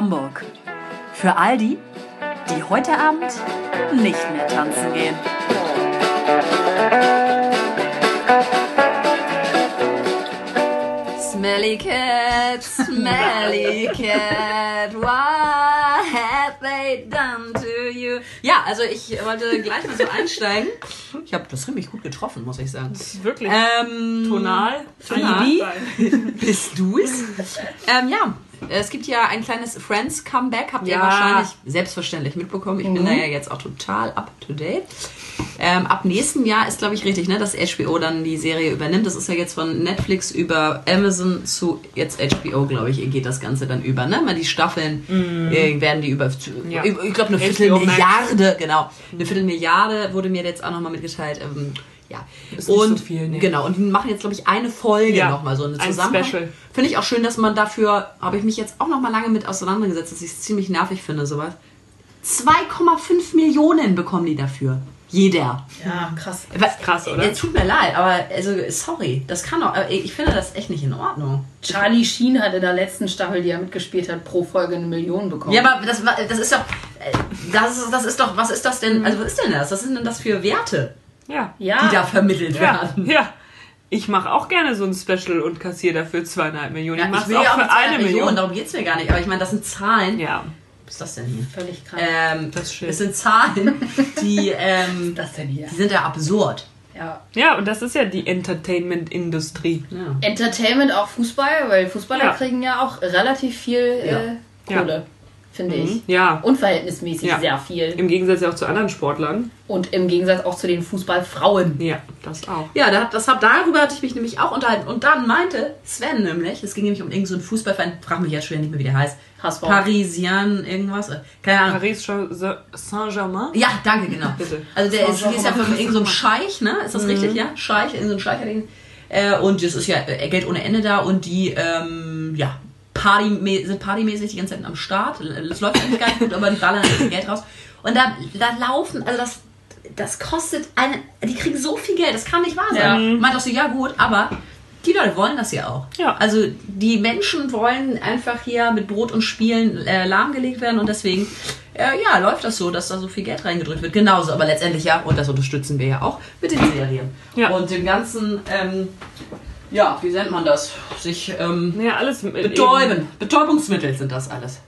Hamburg. Für all die, die heute Abend nicht mehr tanzen gehen. Smelly cat, smelly cat, what have they done to you? Ja, also ich wollte gleich mal so einsteigen. Ich habe das ziemlich gut getroffen, muss ich sagen. Wirklich. Ähm, Tonal. Tonal. Bist du es? ähm, ja, es gibt ja ein kleines Friends-Comeback, habt ihr Ja. wahrscheinlich selbstverständlich mitbekommen. Ich bin da ja jetzt auch total up to date. Ähm, ab nächsten Jahr ist, glaube ich, richtig, ne, dass HBO dann die Serie übernimmt. Das ist ja jetzt von Netflix über Amazon zu jetzt HBO, glaube ich, geht das Ganze dann über. Ne? Mal die Staffeln äh, werden die über, Ja. ich glaube, eine Viertelmilliarde, genau. Eine Viertelmilliarde wurde mir jetzt auch nochmal mitgeteilt. Ähm, ja. Ist nicht so viel, ne? Genau, und die machen jetzt, glaube ich, eine Folge Ja, nochmal so eine ein Zusammenhang. Special. Finde ich auch schön, dass man dafür, habe ich mich jetzt auch noch mal lange mit auseinandergesetzt, dass ich es ziemlich nervig finde, sowas. 2,5 Millionen bekommen die dafür. Jeder. Ja, krass. krass, oder? Es tut mir leid, aber also, sorry, das kann doch, aber ich finde das echt nicht in Ordnung. Charlie Sheen hat in der letzten Staffel, die er mitgespielt hat, pro Folge eine Million bekommen. Ja, aber das, war- das ist doch, äh, das ist, das ist doch, was ist das denn, also was ist denn das? Was sind denn das für Werte, Ja. ja. die da vermittelt Ja. werden? ja. Ich mache auch gerne so ein Special und kassiere dafür zweieinhalb Millionen. Ja, ich mache es auch auch für eine eine Million, Million. darum geht's mir gar nicht, aber ich meine, das sind Zahlen. Ja, Was ist das denn hier? Völlig krank. Ähm, Das ist schön. es sind Zahlen, die, ähm, das denn hier? die sind ja absurd. Ja. ja, und das ist ja die Entertainment-Industrie. Ja. Entertainment auch Fußball, weil Fußballer Ja. kriegen ja auch relativ viel äh, Ja. Kohle, finde ich. Mhm. Ja, Unverhältnismäßig Ja. sehr viel. im Gegensatz ja auch zu anderen Sportlern. Und im Gegensatz auch zu den Fußballfrauen. Ja, das auch. Ja, da, das hab, darüber hatte ich mich nämlich auch unterhalten. Und dann meinte Sven nämlich, es ging nämlich um irgendeinen so Fußballverein, frag mich jetzt schon nicht mehr, wie der heißt. HSV. Parisien, irgendwas. äh, Keine Ahnung. Paris Saint-Germain? Ja, danke, genau. Bitte. Also der ist, ist ja von irgendeinem so einem Scheich, ne? Ist das richtig, ja? Scheich, irgendein so Scheich hat ihn. Äh, und das ist ja äh, Geld ohne Ende da und die, ähm, ja, Party, sind partymäßig die ganze Zeit am Start. Das läuft eigentlich gar nicht gut, aber die ballern halt viel Geld raus. Und da, da laufen, also das, das kostet eine, die kriegen so viel Geld, das kann nicht wahr Ja. sein. Meint auch so, ja gut, aber die Leute wollen das ja auch. Ja. Also die Menschen wollen einfach hier mit Brot und Spielen äh, lahmgelegt werden und deswegen äh, ja, läuft das so, dass da so viel Geld reingedrückt wird. Genauso, aber letztendlich ja, und das unterstützen wir ja auch mit den Serien. Ja. Und dem ganzen, ähm, ja, wie nennt man das? Sich ähm, Ja, alles mit betäuben. Betäubungsmittel sind das alles.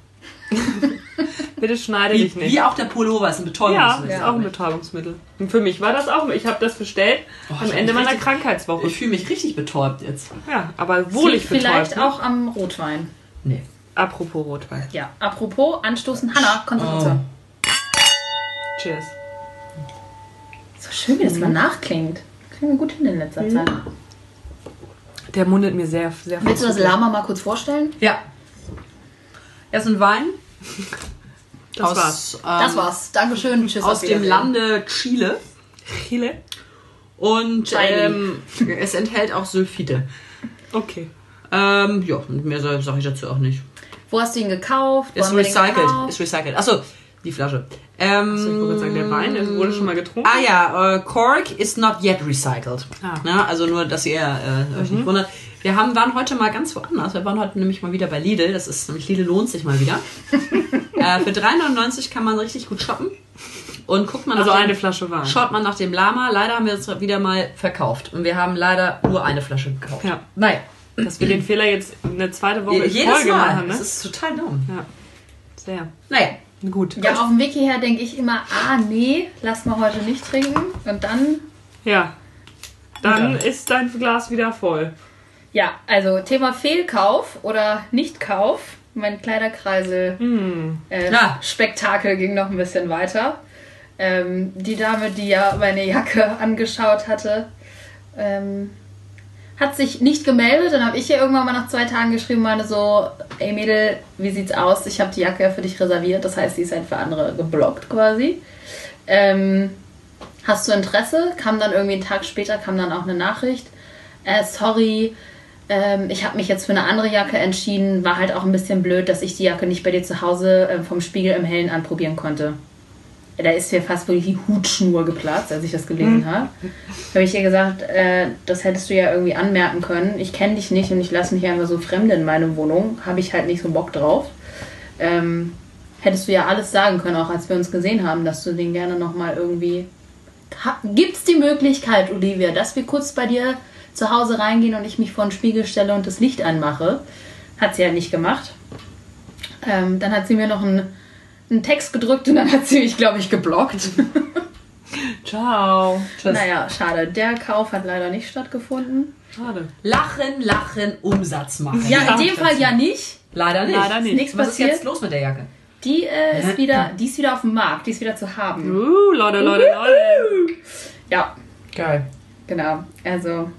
Bitte schneide Wie, dich nicht. wie auch der Pullover ist ein Ja, Betäubungsmittel. ist auch ein Betäubungsmittel. Und für mich war das auch. Ich habe das bestellt Oh, am Ende meiner richtig- Krankheitswoche. Ich fühle mich richtig betäubt jetzt. Ja, aber wohlig Liegt vielleicht betäubt. ne? auch am Rotwein. Nee. Apropos Rotwein. Ja. Apropos, anstoßen. Hanna, Konzentration. Cheers. So schön, wie das mal nachklingt. Wir gut hin in letzter Zeit. Der mundet mir sehr, sehr Willst du das Lama mal kurz vorstellen? Ja. Erst ein Wein. Das aus, war's. Ähm, Das war's. Dankeschön. Tschüss. Aus dem. Lande Chile. Chile? Und ähm, es enthält auch Sulfide. Okay. Ähm, ja, mehr sage ich dazu auch nicht. Wo hast du ihn gekauft? Wo Ist recycelt. gekauft? Ist recycelt. Achso, die Flasche. Ähm, Also ich wollte sagen, der Wein ist- wurde schon mal getrunken. Ah ja, äh, Cork is not yet recycled. Ah. Na, also nur, dass ihr äh, euch nicht wundert. Wir haben, waren heute mal ganz woanders. Wir waren heute nämlich mal wieder bei Lidl. Das ist nämlich Lidl lohnt sich mal wieder. äh, für 3,99 kann man richtig gut shoppen. Und guckt man Also nach dem- eine Flasche Wein. Schaut man nach dem Lama. Leider haben wir es wieder mal verkauft. Und wir haben leider nur eine Flasche gekauft. Ja. Naja, Dass wir den Fehler jetzt eine zweite Woche in jedes Folge Mal. machen, ne? Das ist total dumm. Ja. Sehr. Naja, Gut. Ja, auf dem Weg hierher denke ich immer, ah nee, lass mal heute nicht trinken. Und dann, Ja. Dann Ja. ist dein Glas wieder voll. ja, also Thema Fehlkauf oder Nichtkauf. Mein Kleiderkreisel Hm. äh, Ja. Spektakel ging noch ein bisschen weiter. Ähm, die Dame, die ja meine Jacke angeschaut hatte, ähm, hat sich nicht gemeldet. Dann habe ich ihr irgendwann mal nach zwei Tagen geschrieben, meine so, ey Mädel, wie sieht's aus? Ich habe die Jacke ja für dich reserviert. Das heißt, sie ist halt für andere geblockt quasi. Ähm, hast du Interesse? Kam dann irgendwie einen Tag später, kam dann auch eine Nachricht. Äh, sorry, ähm, ich habe mich jetzt für eine andere Jacke entschieden. War halt auch ein bisschen blöd, dass ich die Jacke nicht bei dir zu Hause äh, vom Spiegel im Hellen anprobieren konnte. Da ist mir fast wirklich die Hutschnur geplatzt, als ich das gelesen habe. Habe ich ihr gesagt, äh, das hättest du ja irgendwie anmerken können. Ich kenne dich nicht und ich lasse mich einfach so Fremde in meine Wohnung. Habe ich halt nicht so Bock drauf. ähm, hättest du ja alles sagen können, auch als wir uns gesehen haben, dass du den gerne nochmal irgendwie. Gibt es die Möglichkeit, Olivia, dass wir kurz bei dir zu Hause reingehen und ich mich vor den Spiegel stelle und das Licht anmache? Hat sie ja nicht gemacht. Ähm, dann hat sie mir noch einen, einen Text gedrückt und dann hat sie mich, glaube ich, geblockt. Ciao. Tschüss. naja, schade. Der Kauf hat leider nicht stattgefunden. Schade. Lachen, lachen, Umsatz machen. Ja, in dem Fall ja nicht. Leider nicht. Leider nicht. Nichts Was ist passiert. jetzt los mit der Jacke? Die äh, ist wieder, die ist wieder auf dem Markt, die ist wieder zu haben. Uh, Leute, Leute, Leute. Ja, Geil. genau. Also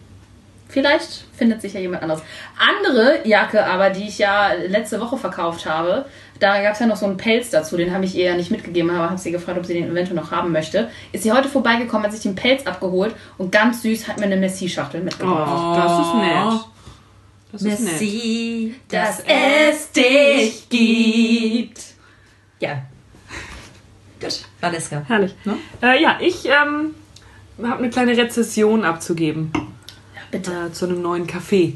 vielleicht findet sich ja jemand anderes. Andere Jacke, aber die ich ja letzte Woche verkauft habe, da gab es ja noch so einen Pelz dazu, den habe ich ihr ja nicht mitgegeben, aber habe sie gefragt, ob sie den eventuell noch haben möchte. Ist sie heute vorbeigekommen, hat sich den Pelz abgeholt und ganz süß hat mir eine Messi-Schachtel mitgebracht. Oh, das ist nett. Das ist nett. Messi, dass es dich gibt. Ja. Gut. Valeska. Herrlich. Ne? Äh, ja, ich ähm, habe eine kleine Rezession abzugeben Bitte. äh, zu einem neuen Café.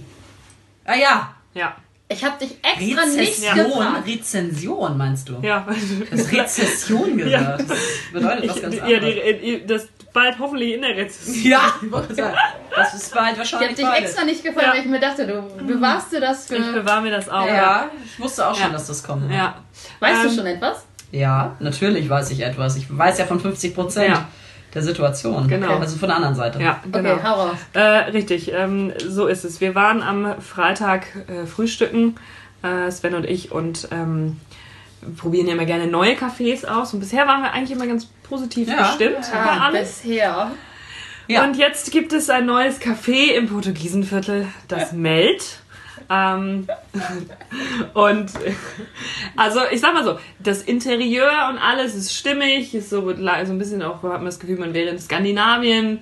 Ah ja. Ja, Ich habe dich extra nicht Rezession. gefragt. Rezension meinst du? ja. Du hast Rezession gesagt. Das bedeutet was Ich, ganz ja, anderes. die, äh, das bald hoffentlich in der Rezession. Ja, ich das ist bald Ich habe wahrscheinlich dich extra nicht gefragt, Ja. weil ich mir dachte, du bewahrst dir das für. Ich bewahre mir das auch. Ja, ich wusste auch schon, Ja. dass das kommt. ja. Weißt Ähm, du schon etwas? Ja, natürlich weiß ich etwas. Ich weiß ja von 50 Prozent Ja. Der Situation. Genau. Also von der anderen Seite. Ja, genau. Okay, hau raus. Äh, richtig, ähm, so ist es. Wir waren am Freitag äh, frühstücken, äh, Sven und ich, und ähm, probieren ja immer gerne neue Cafés aus. Und bisher waren wir eigentlich immer ganz positiv Ja. gestimmt alles. bisher. Ja. Und jetzt gibt es ein neues Café im Portugiesenviertel, das Meld. Ähm, und also ich sag mal so, das Interieur und alles ist stimmig, ist so, so ein bisschen auch, hat man das Gefühl, man wäre in Skandinavien.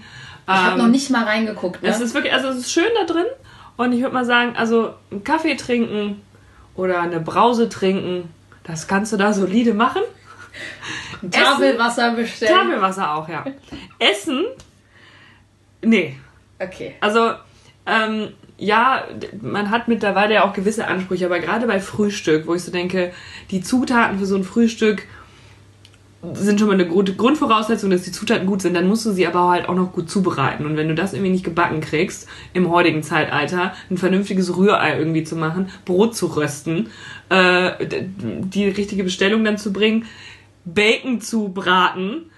Ich habe Ähm, noch nicht mal reingeguckt. Ne? es ist wirklich, also es ist schön da drin. Und ich würde mal sagen, also einen Kaffee trinken oder eine Brause trinken, das kannst du da solide machen. Tafelwasser bestellen. Tafelwasser auch, ja. Essen, nee. Okay. Also, ähm, ja, man hat mittlerweile ja auch gewisse Ansprüche, aber gerade bei Frühstück, wo ich so denke, die Zutaten für so ein Frühstück sind schon mal eine gute Grundvoraussetzung, dass die Zutaten gut sind, dann musst du sie aber halt auch noch gut zubereiten. Und wenn du das irgendwie nicht gebacken kriegst, im heutigen Zeitalter, ein vernünftiges Rührei irgendwie zu machen, Brot zu rösten, äh, die richtige Bestellung dann zu bringen, Bacon zu braten,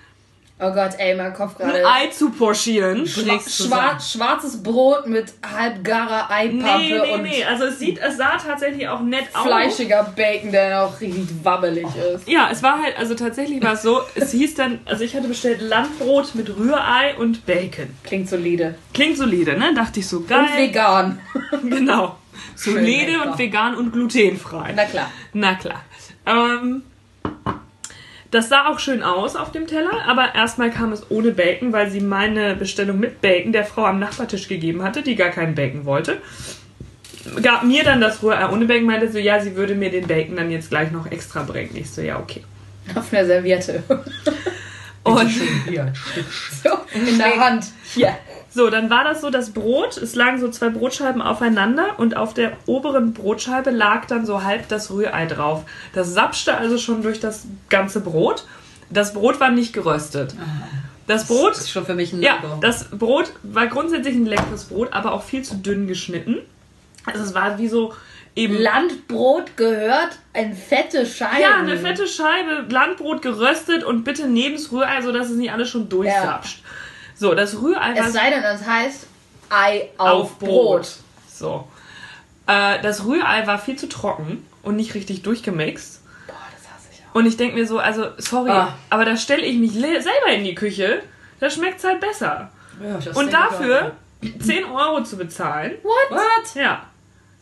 Oh Gott, ey, mein Kopf ein gerade. Ei zu pochieren. Schwa schwar schwarzes Brot mit halbgarer Eipappe Nee, nee, und nee. Also es sieht, es sah tatsächlich auch nett aus. fleischiger Bacon, der auch richtig wabbelig ist. Ja, es war halt, also tatsächlich war es so, es hieß dann, also ich hatte bestellt Landbrot mit Rührei und Bacon. Klingt solide. Klingt solide, ne? Dachte ich so, geil. Und vegan. Genau. Solide und vegan und glutenfrei. Na klar. Na klar. Ähm, das sah auch schön aus auf dem Teller, aber erstmal kam es ohne Bacon, weil sie meine Bestellung mit Bacon der Frau am Nachbartisch gegeben hatte, die gar keinen Bacon wollte. Gab mir dann das Rührei ohne Bacon, meinte so, ja, sie würde mir den Bacon dann jetzt gleich noch extra bringen. Ich so, ja, okay. Auf einer Serviette. Und Hier, ein Stück. So, in der Hand. Hier. So, dann war das so, das Brot, es lagen so zwei Brotscheiben aufeinander und auf der oberen Brotscheibe lag dann so halb das Rührei drauf. Das sapschte also schon durch das ganze Brot. Das Brot war nicht geröstet. Das Brot Das ist schon für mich ein Ja, das Brot war grundsätzlich ein leckeres Brot, aber auch viel zu dünn geschnitten. Also es war wie so eben Landbrot gehört in fette Scheiben. ja eine fette Scheibe Landbrot geröstet und bitte neben das Rührei, so dass es nicht alles schon durchsapscht. So, das Rührei war Es sei denn, das heißt Ei auf, Brot. So. Äh, das Rührei war viel zu trocken und nicht richtig durchgemixt. Boah, das hasse ich auch. Und ich denke mir so, also sorry, Ah. aber da stelle ich mich selber in die Küche. Da schmeckt es halt besser. Ja, Und dafür 10 Euro zu bezahlen. auch. What? Ja.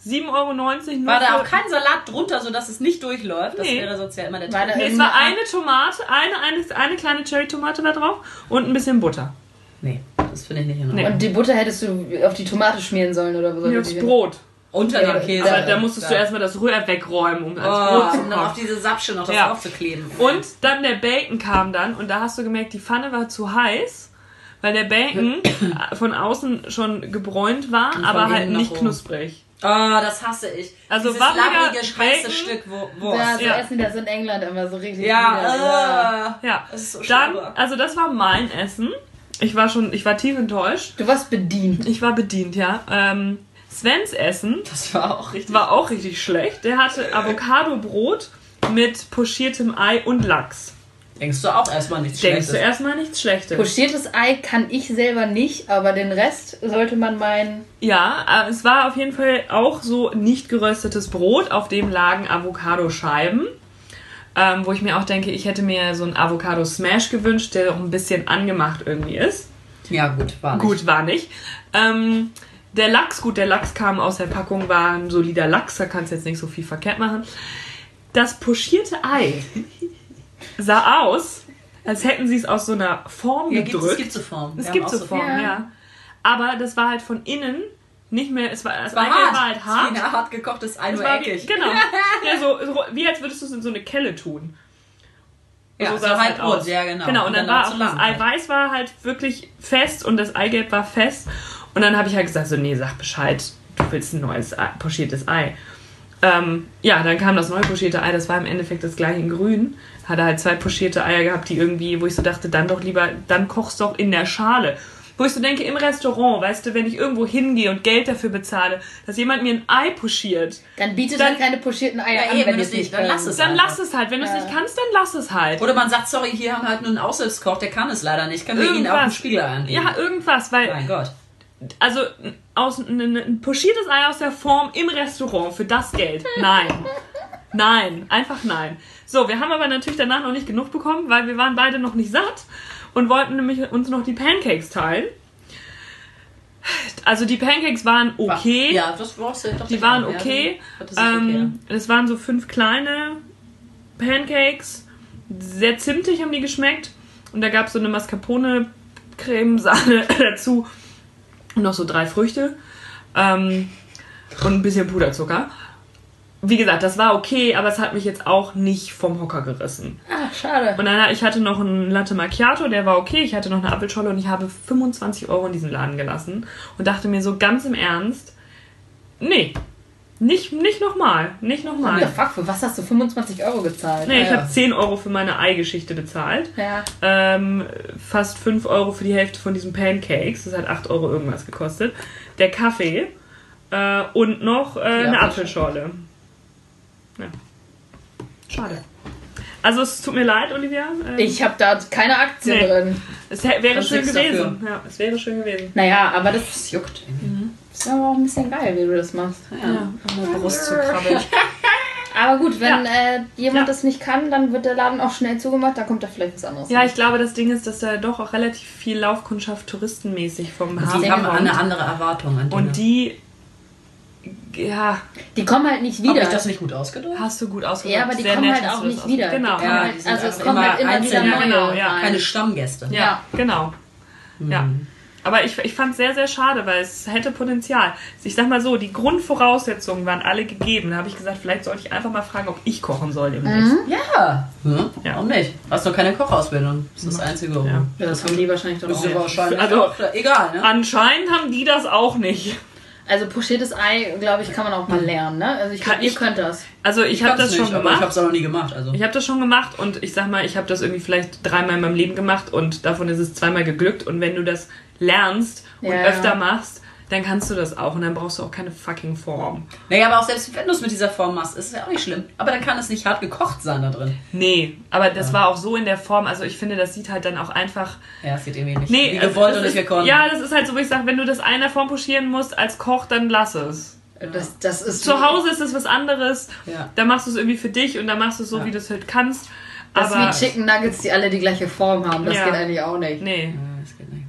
7,90 Euro War da auch kein Salat drunter, sodass es nicht durchläuft? Das Nee. wäre sonst ja immer der Trick. Nee, es war eine Tomate, eine, eine, eine kleine Cherry-Tomate da drauf und ein bisschen Butter. Nee, das finde ich nicht in Ordnung. Nee. Und die Butter hättest du auf die Tomate schmieren sollen oder so. Nee, aufs Brot. Unter Ja, dem Käse. Aber da musstest du erstmal das Rührei wegräumen, um ans oh, Brot zu um dann auf kommen. diese Sapsche noch das Ja. aufzukleben. Und dann der Bacon kam dann und da hast du gemerkt, die Pfanne war zu heiß, weil der Bacon von außen schon gebräunt war, aber halt nicht oben. knusprig. Ah, das hasse ich. Also Dieses wappiger labbrige, scheiße Bacon. Stück wo, Ja, Wurst. so Ja. essen das in England immer so richtig. Ja, wieder. ja. äh, Ja, Das ist so dann, also das war mein Essen. Ich war schon, ich war tief enttäuscht. Du warst bedient. Ich war bedient, ja. Ähm, Svens Essen Das war auch richtig. war auch richtig schlecht. Der hatte Avocado-Brot mit pochiertem Ei und Lachs. Denkst du auch erstmal nichts Denkst du Schlechtes? erstmal nichts Schlechtes? Pochiertes Ei kann ich selber nicht, aber den Rest sollte man meinen. Ja, äh, es war auf jeden Fall auch so nicht geröstetes Brot, auf dem lagen Avocadoscheiben. Ähm, wo ich mir auch denke, ich hätte mir so einen Avocado-Smash gewünscht, der auch ein bisschen angemacht irgendwie ist. Ja, gut, war nicht. Gut, war nicht. Ähm, der Lachs, gut, der Lachs kam aus der Packung, war ein solider Lachs, da kannst du jetzt nicht so viel verkehrt machen. Das pochierte Ei sah aus, als hätten sie es aus so einer Form Ja, gibt, es gedrückt. gibt so Formen. Es Wir gibt so Formen, Ja. ja. Aber das war halt von innen nicht mehr, es war, das War Eigelb hart. war halt hart. ein hart gekochtes Ei, Es nur war wie, eckig. genau. Ja, so, so, wie als würdest du es in so eine Kelle tun. Ja, so, sah es halt Brot, ja, genau. Genau, und, dann, war auch das lang halt. Eiweiß war halt wirklich fest und das Eigelb war fest. Und dann habe ich halt gesagt, so, nee, sag Bescheid, du willst ein neues Ei, pochiertes Ei. Ähm, ja, dann kam das neue pochierte Ei, das war im Endeffekt das gleiche in grün. Hatte halt zwei pochierte Eier gehabt, die irgendwie, wo ich so dachte, dann doch lieber, dann kochst doch in der Schale. Wo ich so denke, im Restaurant, weißt du, wenn ich irgendwo hingehe und Geld dafür bezahle, dass jemand mir ein Ei pochiert, Dann bietet Dann- halt keine pochierten Eier Ja, an, eben, wenn wenn es nicht dann lass es. dann einfach. lass es halt. Wenn du es Ja. nicht kannst, dann lass es halt. Oder man sagt, sorry, hier haben wir halt nur einen Aushilfskoch, der kann es leider nicht. Können wir ihn auch einen Spiegelei anbieten? Ja, irgendwas, weil Mein Gott. also aus, ein, ein, ein pochiertes Ei aus der Form im Restaurant für das Geld. Nein. Nein, einfach nein. So, wir haben aber natürlich danach noch nicht genug bekommen, weil wir waren beide noch nicht satt und wollten nämlich uns noch die Pancakes teilen. Also die Pancakes waren okay. Ja, das du doch. Die waren okay. Ähm, es waren so fünf kleine Pancakes. Sehr zimtig haben die geschmeckt. Und da gab es so eine Mascarpone-Cremesahne dazu. Und noch so drei Früchte. Ähm, und ein bisschen Puderzucker. Wie gesagt, das war okay, aber es hat mich jetzt auch nicht vom Hocker gerissen. Ah, schade. Und dann, ich hatte noch einen Latte Macchiato, der war okay. Ich hatte noch eine Apfelscholle und ich habe 25 Euro in diesen Laden gelassen. Und dachte mir so ganz im Ernst, nee, nicht, nicht nochmal, nicht nochmal. fuck, für was hast du 25 Euro gezahlt? Nee, ich Ja. habe 10 Euro für meine Eigeschichte bezahlt. Ja. Ähm, fast 5 Euro für die Hälfte von diesen Pancakes. Das hat 8 Euro irgendwas gekostet. Der Kaffee äh, und noch äh, eine Apfelschorle. Ja. Schade. Also es tut mir leid, Olivia. Ähm, Ich habe da keine Aktien Nee. drin. es wäre schön gewesen. Ja, es wäre schön gewesen. Naja, aber das Das juckt irgendwie. ist aber auch ein bisschen geil, wie du das machst. Ja, um die Brust zu krabbeln. Aber gut, wenn äh, jemand Ja. das nicht kann, dann wird der Laden auch schnell zugemacht, dann kommt da vielleicht was anderes. Ja, ich glaube, das Ding ist, dass da doch auch relativ viel Laufkundschaft touristenmäßig vom Die Hafen haben kommt. eine andere Erwartung an Dinge. Und die, ja, die kommen halt nicht Habe wieder. ich das nicht gut ausgedrückt? hast du gut ausgedrückt. ja, aber die Sehr kommen nett halt auch du das nicht wieder. ausgedrückt. Die Genau. Ja, halt, also es kommen halt immer wieder einzelne. neue. Ja, genau, ja. Keine Stammgäste. Ja, genau. Ja. Mhm. Aber ich, ich fand es sehr, sehr schade, weil es hätte Potenzial. Ich sag mal so, die Grundvoraussetzungen waren alle gegeben. Da habe ich gesagt, vielleicht sollte ich einfach mal fragen, ob ich kochen soll demnächst. Ja. Hm? Ja. Warum nicht? Hast doch keine Kochausbildung. Das ist das Einzige. Ja. Ja, das haben die wahrscheinlich doch auch. ist ja wahrscheinlich Also- auch, egal, ne? Anscheinend haben die das auch nicht. Also pochiertes Ei, glaube ich, kann man auch mal lernen, ne? Also ich Kann ihr ich- könnt das. Also ich, habe kann's das schon nicht, aber Ich habe gemacht. es auch noch nie gemacht. Also. Ich habe das schon gemacht und ich sag mal, ich habe das irgendwie vielleicht dreimal in meinem Leben gemacht und davon ist es zweimal geglückt. Und wenn du das lernst und Ja, öfter ja. machst, dann kannst du das auch und dann brauchst du auch keine fucking Form. Naja, aber auch selbst wenn du es mit dieser Form machst, ist es ja auch nicht schlimm. Aber dann kann es nicht hart gekocht sein da drin. Nee, aber das Ja. war auch so in der Form. Also ich finde, das sieht halt dann auch einfach. Ja, es geht irgendwie nicht. Nee, Wie also gewollt das und nicht ist, gekonnt. Ja, das ist halt so, wo ich sage, wenn du das einer Form pochieren musst als Koch, dann lass es. Das, das ist Zu Hause ist es was anderes. Ja. Da machst du es irgendwie für dich und da machst du es so, Ja. wie du es halt kannst. Das aber ist wie Chicken Nuggets, die alle die gleiche Form haben. Das Ja. geht eigentlich auch nicht. nee, Ja, das geht nicht.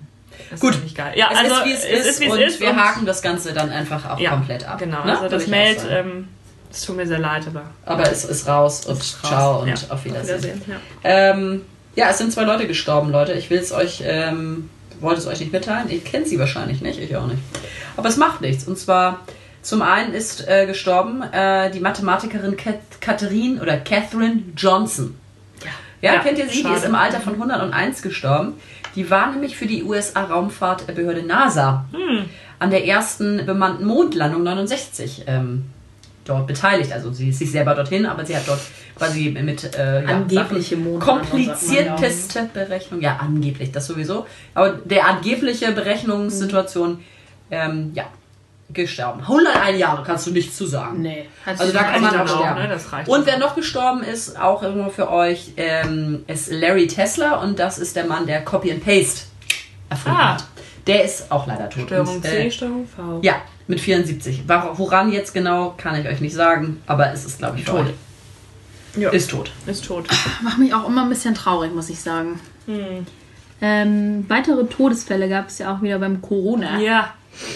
Das Gut. ist geil. Ja, Es also ist, wie es, ist, wie es und ist wir und- haken das Ganze dann einfach auch ja, komplett ab. Genau, ne? also das Meld, ähm, es tut mir sehr leid, aber Aber es ist raus und ist raus. ciao und Ja. auf Wiedersehen. Wiedersehen. Ja. Ähm, ja, es sind zwei Leute gestorben, Leute. Ich will es euch, ähm, wollte es euch nicht mitteilen. Ihr kennt sie wahrscheinlich nicht, ich auch nicht. Aber es macht nichts. Und zwar, zum einen ist äh, gestorben äh, die Mathematikerin Kat Catherine oder Catherine Johnson. Ja, Ja, kennt ihr sie? Die schade. ist im Alter von 101 gestorben. Die war nämlich für die USA-Raumfahrtbehörde NASA an der ersten bemannten Mondlandung 69 ähm, dort beteiligt. Also sie ist nicht selber dorthin, aber sie hat dort quasi mit äh, ja, Angebliche Sachen- Mondlandung, komplizierteste Berechnung. Ja, angeblich, das sowieso. Aber der angebliche Berechnungssituation, ähm, ja, gestorben. 101 Jahre kannst du nichts zu sagen. Nee, hat Also da kann man auch auch, sterben. ne? Das reicht Und wer noch gestorben ist, auch irgendwo für euch, ähm, ist Larry Tesla und das ist der Mann, der Copy and Paste erfunden Ah. hat. Der ist auch leider tot. Steuerung Und, C, äh, Steuerung V. ja, mit 74. Wor- Woran jetzt genau, kann ich euch nicht sagen, aber es ist, glaube ich, tot. Ja. Ist tot. Ist tot. Macht mich auch immer ein bisschen traurig, muss ich sagen. Ähm, weitere Todesfälle gab es ja auch wieder beim Corona. Ja.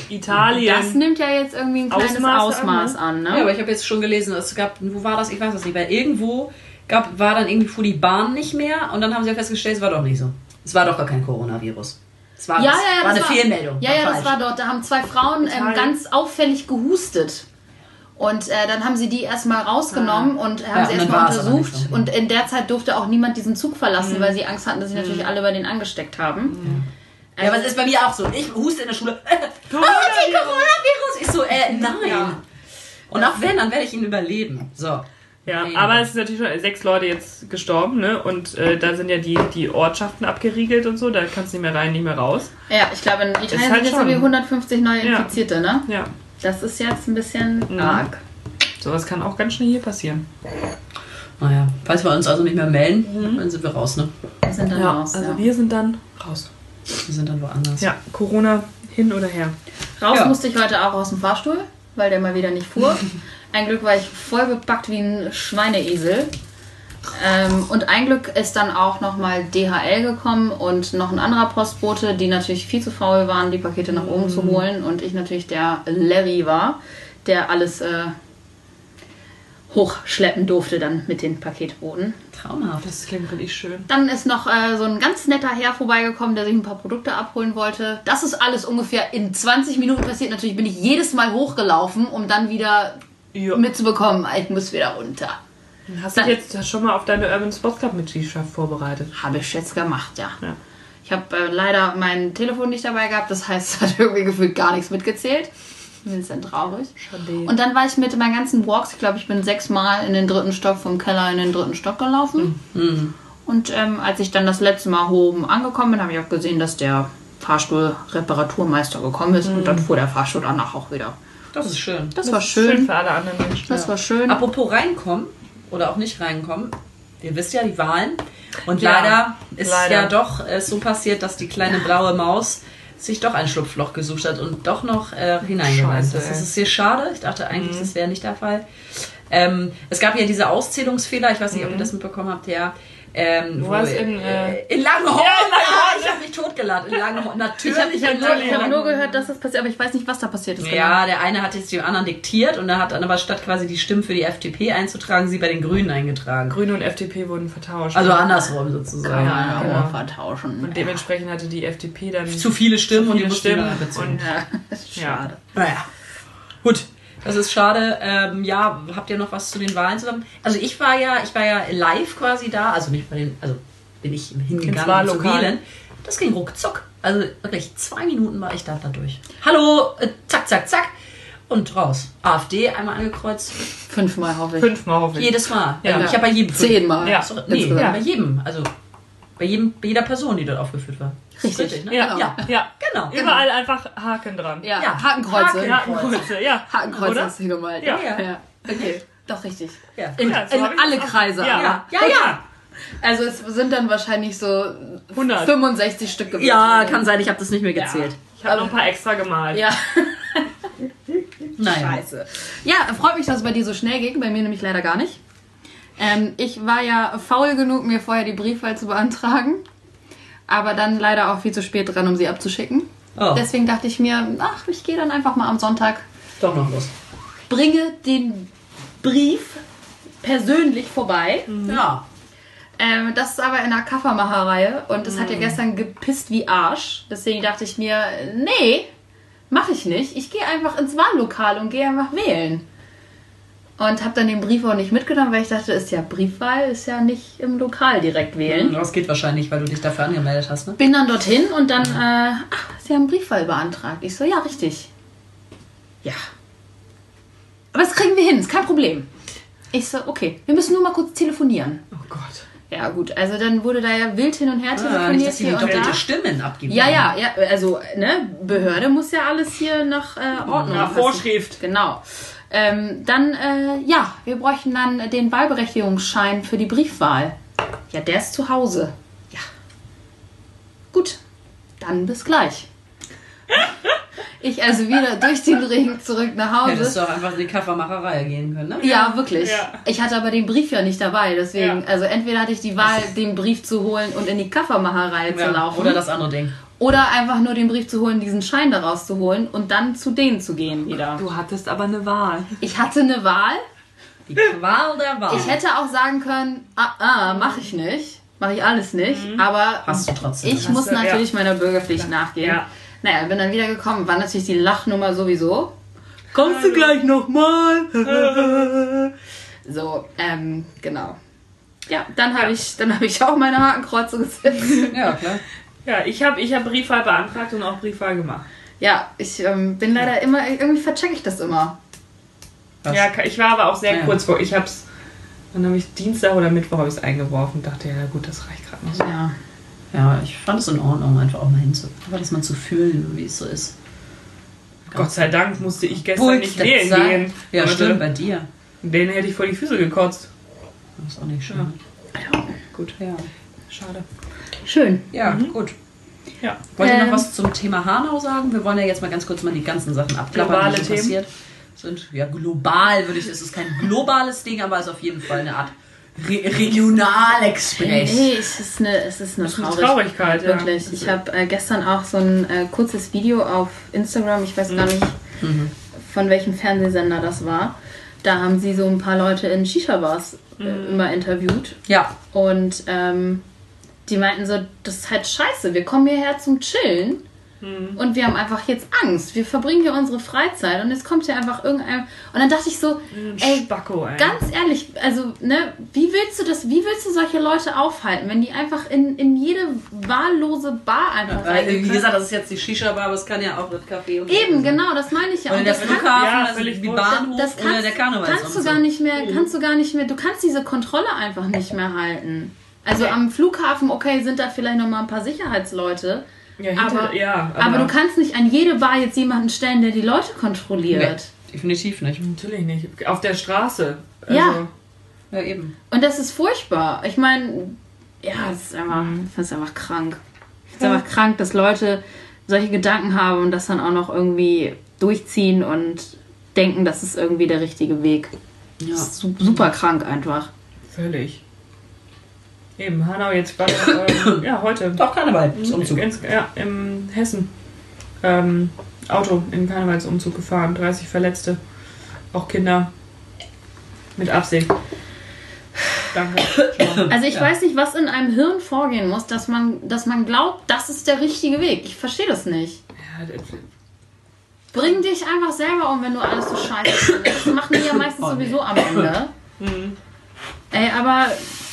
Italien. Das nimmt ja jetzt irgendwie ein kleines Ausmaße Ausmaß, an, an, ne? Ja, aber ich habe jetzt schon gelesen, es gab, wo war das? Ich weiß es nicht, weil irgendwo gab, war dann irgendwie fuhr die Bahn nicht mehr und dann haben sie ja festgestellt, es war doch nicht so. Es war doch gar kein Coronavirus. Es war, ja, ja, es ja, war das eine Fehlmeldung. Ja, ja, das falsch. war dort. Da haben zwei Frauen ähm, ganz auffällig gehustet. Und äh, dann haben sie die erstmal rausgenommen und haben Ja, sie erstmal war untersucht. so. Und in der Zeit durfte auch niemand diesen Zug verlassen, weil sie Angst hatten, dass sie natürlich alle bei denen angesteckt haben. Ja, aber es ist bei mir auch so. Ich huste in der Schule. Coronavirus. Oh, die Coronavirus! Ich so, äh, nein. Ja. Und auch wenn, dann werde ich ihn überleben. So. Ja, Nee. aber es ist natürlich schon sechs Leute jetzt gestorben, ne? Und äh, da sind ja die, die Ortschaften abgeriegelt und so, da kannst du nicht mehr rein, nicht mehr raus. Ja, ich glaube, in Italien halt sind jetzt irgendwie 150 neue Ja. Infizierte, ne? Ja. Das ist jetzt ein bisschen arg. Sowas kann auch ganz schnell hier passieren. Naja, falls wir uns also nicht mehr melden, dann sind wir raus, ne? Wir sind dann raus. also ja. wir sind dann raus. Wir sind dann woanders. Ja, Corona hin oder her. Raus Ja. musste ich heute auch aus dem Fahrstuhl, weil der mal wieder nicht fuhr. Ein Glück war ich voll bepackt wie ein Schweineesel. Ähm, und ein Glück ist dann auch nochmal DHL gekommen und noch ein anderer Postbote, die natürlich viel zu faul waren, die Pakete nach oben zu holen. Und ich natürlich der Larry war, der alles äh, hochschleppen durfte dann mit den Paketboten. Traumhaft. Das klingt wirklich schön. Dann ist noch äh, so ein ganz netter Herr vorbeigekommen, der sich ein paar Produkte abholen wollte. Das ist alles ungefähr in 20 Minuten passiert. Natürlich bin ich jedes Mal hochgelaufen, um dann wieder Ja. mitzubekommen, ich muss wieder runter. Hast du jetzt schon mal auf deine Urban Sports Club Mitgliedschaft vorbereitet? Habe ich jetzt gemacht, ja. Ja. Ich habe äh, leider mein Telefon nicht dabei gehabt, das heißt, es hat irgendwie gefühlt gar nichts mitgezählt. Ein bisschen traurig. Schade. Und dann war ich mit meinen ganzen Walks, ich glaube, ich bin sechsmal in den dritten Stock vom Keller in den dritten Stock gelaufen. Und ähm, als ich dann das letzte Mal oben angekommen bin, habe ich auch gesehen, dass der Fahrstuhl-Reparaturmeister gekommen ist. Und dann fuhr der Fahrstuhl danach auch wieder. Das ist schön. Das, war ist schön. für alle anderen Menschen. Das war schön. Apropos reinkommen oder auch nicht reinkommen. Ihr wisst ja die Wahlen. Und Ja, leider ist leider. ja doch äh, so passiert, dass die kleine blaue Maus sich doch ein Schlupfloch gesucht hat und doch noch äh, ist. Scheiße, Das ist sehr schade. Ich dachte eigentlich, das wäre nicht der Fall. Ähm, es gab ja diese Auszählungsfehler, ich weiß nicht, ob ihr das mitbekommen habt, ja. Ähm, Wo in, äh, in Langhorn? Ja, in Langhorn, ich habe mich totgeladen. In Langhorn. Natürlich. Ich habe nur, ich hab Langhorn. nur gehört, dass das passiert, aber ich weiß nicht, was da passiert ist. genau. Ja, der eine hat jetzt dem anderen diktiert und er hat dann aber statt quasi die Stimmen für die FDP einzutragen, sie bei den Grünen eingetragen. Grüne und FDP wurden vertauscht. Also andersrum sozusagen. Ja, ja, Genau. vertauschen. Und dementsprechend hatte die FDP dann Zu viele Stimmen Zu und die viele Stimmen und Ja. schade. Naja. Gut. Das ist schade. Ähm, ja, habt ihr noch was zu den Wahlen zusammen? Also ich war ja, ich war ja live quasi da, also nicht bei den, also bin ich hingegangen zu wählen. Das ging ruckzuck. Also wirklich zwei Minuten war ich da dadurch. Hallo, äh, zack, zack, zack. Und raus. AfD einmal angekreuzt. Fünfmal hoffe ich. fünfmal hoffe ich. Jedes Mal. Ja. Ich habe bei jedem Zehnmal. Ja. So, nee, Insgesamt. bei jedem. Also bei jedem, bei jeder Person, die dort aufgeführt war. Ist Richtig. ne? Ja, ja. ja. Genau. Überall einfach Haken dran. Ja, Ja, Hakenkreuze. Hakenkreuze, ja. Hakenkreuz Oder? hast du gemalt. Ja. Ja. Okay, doch richtig. Ja. In, Ja, so in alle. Kreise. Ja. aber. Ja, ja, ja. Also es sind dann wahrscheinlich so 100. 65 Stück gewesen. Ja, kann sein, ich habe das nicht mehr gezählt. Ich habe noch ein paar extra gemalt. Ja, Naja. scheiße. Ja, freut mich, dass es bei dir so schnell ging. Bei mir nämlich leider gar nicht. Ähm, ich war ja faul genug, mir vorher die Briefwahl zu beantragen. Aber dann leider auch viel zu spät dran, um sie abzuschicken. Oh, Deswegen dachte ich mir, ach, ich gehe dann einfach mal am Sonntag doch noch los. bringe den Brief persönlich vorbei. Ja. Ähm, das ist aber in der Kaffermacherreihe und es hat ja gestern gepisst wie Arsch. Deswegen dachte ich mir, nee, mache ich nicht. Ich gehe einfach ins Wahllokal und gehe einfach wählen. Und habe dann den Brief auch nicht mitgenommen, weil ich dachte, ist ja Briefwahl, ist ja nicht im Lokal direkt wählen. Das geht wahrscheinlich, weil du dich dafür angemeldet hast, ne? Bin dann dorthin und dann, äh, ach, Sie haben Briefwahl beantragt. Ich so, ja, richtig. ja. Aber das kriegen wir hin, ist kein Problem. Ich so, okay, wir müssen nur mal kurz telefonieren. Oh Gott. Ja, gut, also dann wurde da ja wild hin und her Ah, nicht, telefoniert dass die hier und da. doppelte Stimmen abgeben. Ja, ja, ja, also, ne, Behörde muss ja alles hier nach äh, Ordnung Nach. Vorschrift. Genau. Ähm, dann, äh, ja, wir bräuchten dann den Wahlberechtigungsschein für die Briefwahl. Ja, der ist zu Hause. Ja. Gut, dann bis gleich. Ich also wieder durch den Regen zurück nach Hättest Hause. du auch einfach in die Kaffermacherei gehen können, ne? Ja, wirklich. Ja. Ich hatte aber den Brief ja nicht dabei, deswegen, Ja. also entweder hatte ich die Wahl, den Brief zu holen und in die Kaffermacherei zu Ja, laufen. Oder das andere Ding. Oder einfach nur den Brief zu holen, diesen Schein daraus zu holen und dann zu denen zu gehen wieder. Du hattest aber eine Wahl. Ich hatte eine Wahl. Die Qual der Wahl. Ich hätte auch sagen können, ah, ah mache ich nicht. Mache ich alles nicht. Aber Hast du trotzdem. ich Hast muss du, ja. natürlich meiner Bürgerpflicht nachgehen. Ja. Naja, bin dann wieder gekommen. War natürlich die Lachnummer sowieso. Kommst du gleich nochmal? So, ähm, genau. Ja, dann habe ich, dann habe ich auch meine Hakenkreuze gesetzt. Ja, klar. Ja, ich habe ich hab Briefwahl beantragt und auch Briefwahl gemacht. ja, ich ähm, bin leider immer, irgendwie verchecke ich das immer. Was? Ja, ich war aber auch sehr Ja. kurz vor. Ich hab's, dann habe ich Dienstag oder Mittwoch habe ich es eingeworfen. Dachte, ja gut, das reicht gerade noch so. Ja. Ja, ich fand es in Ordnung, einfach auch mal hinzu. Aber das mal zu fühlen, wie es so ist. Gott sei Dank musste ich gestern Wollte nicht ich wählen sagen. gehen. Ja, Leute. stimmt, bei dir. Den hätte ich vor die Füße gekotzt. Das ist auch nicht schön. Ja. Gut, ja. Schade. Schön. Ja, gut. Ja. Wollt ihr Ähm. noch was zum Thema Hanau sagen? Wir wollen ja jetzt mal ganz kurz mal die ganzen Sachen abklappern, Globale die so passiert sind. Ja, global würde ich, es ist kein globales Ding, aber es ist auf jeden Fall eine Art Re Regionalexpress. Nee, es ist eine, es ist eine, ist Traurigkeit, ja. Wirklich. Ich habe äh, gestern auch so ein äh, kurzes Video auf Instagram, ich weiß gar nicht, Mhm. von welchem Fernsehsender das war. Da haben sie so ein paar Leute in Shisha-Bars äh, Mhm. immer interviewt. Ja, Und ähm, die meinten so, das ist halt scheiße. Wir kommen hierher zum Chillen. Mhm. Und wir haben einfach jetzt Angst. Wir verbringen hier unsere Freizeit und jetzt kommt hier einfach irgendein. Und dann dachte ich so, ey, Spacko, ey. Ganz ehrlich, also, ne, wie willst du das, wie willst du solche Leute aufhalten, wenn die einfach in, in jede wahllose Bar einfach weil, reingehen wie gesagt, das ist jetzt die Shisha-Bar, aber es kann ja auch das Café und Eben, genau, das meine ich ja. Oder Und der das kann, Flughafen, Ja, also völlig wie. Bahnhof das oder kannst, der Karneval. kannst du gar nicht mehr, kannst du gar nicht mehr, du kannst diese Kontrolle einfach nicht mehr halten. Also am Flughafen, okay, sind da vielleicht noch mal ein paar Sicherheitsleute, Ja, hinter, aber, ja, aber, du kannst nicht an jede Bar jetzt jemanden stellen, der die Leute kontrolliert. Nee, definitiv nicht. Natürlich nicht. Auf der Straße. Also, Ja. Ja, eben. Und das ist furchtbar. Ich meine, ja, es ist einfach, das ist einfach krank. Es ist einfach krank, dass Leute solche Gedanken haben und das dann auch noch irgendwie durchziehen und denken, das ist irgendwie der richtige Weg. Ja. Das super krank einfach. Völlig. Eben, Hanau jetzt gerade, ähm, ja, heute. Doch, Karneval. Umzug. Ins, ja, im Hessen. Ähm, Auto im Karnevalsumzug gefahren, 30 Verletzte, auch Kinder. Mit Absicht. Danke. Also ich weiß nicht, was in einem Hirn vorgehen muss, dass man, dass man glaubt, das ist der richtige Weg. Ich verstehe das nicht. Ja, das- Bring dich einfach selber um, wenn du alles so scheiße findest. Das machen die ja meistens Oh, nee. sowieso am Ende. Mhm. Ey, aber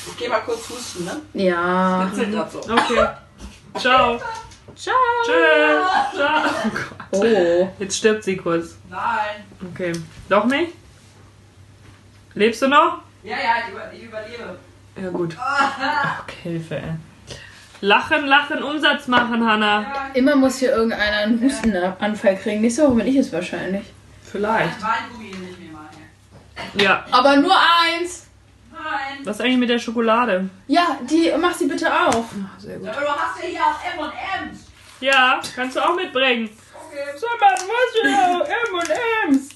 Ich geh mal kurz husten, ne? ja. Erzähl grad so. Okay. Ciao. Ciao. Tschüss. Ciao. Oh. Oh. Jetzt stirbt sie kurz. Nein. Okay. Doch nicht? Lebst du noch? Ja, ja, ich, über, ich überlebe. Ja, gut. Okay, Hilfe, ey. Lachen, lachen, Umsatz machen, Hanna. Immer muss hier irgendeiner einen Hustenanfall kriegen. Nächste Woche bin ich es wahrscheinlich. Vielleicht. Ja. Aber nur eins. Nein. Was ist eigentlich mit der Schokolade? Ja, die mach sie bitte auf. Ach, sehr gut. Aber du hast ja hier auch M&M's. Ja, kannst du auch mitbringen. Okay. Sag mal, was ja M&M's.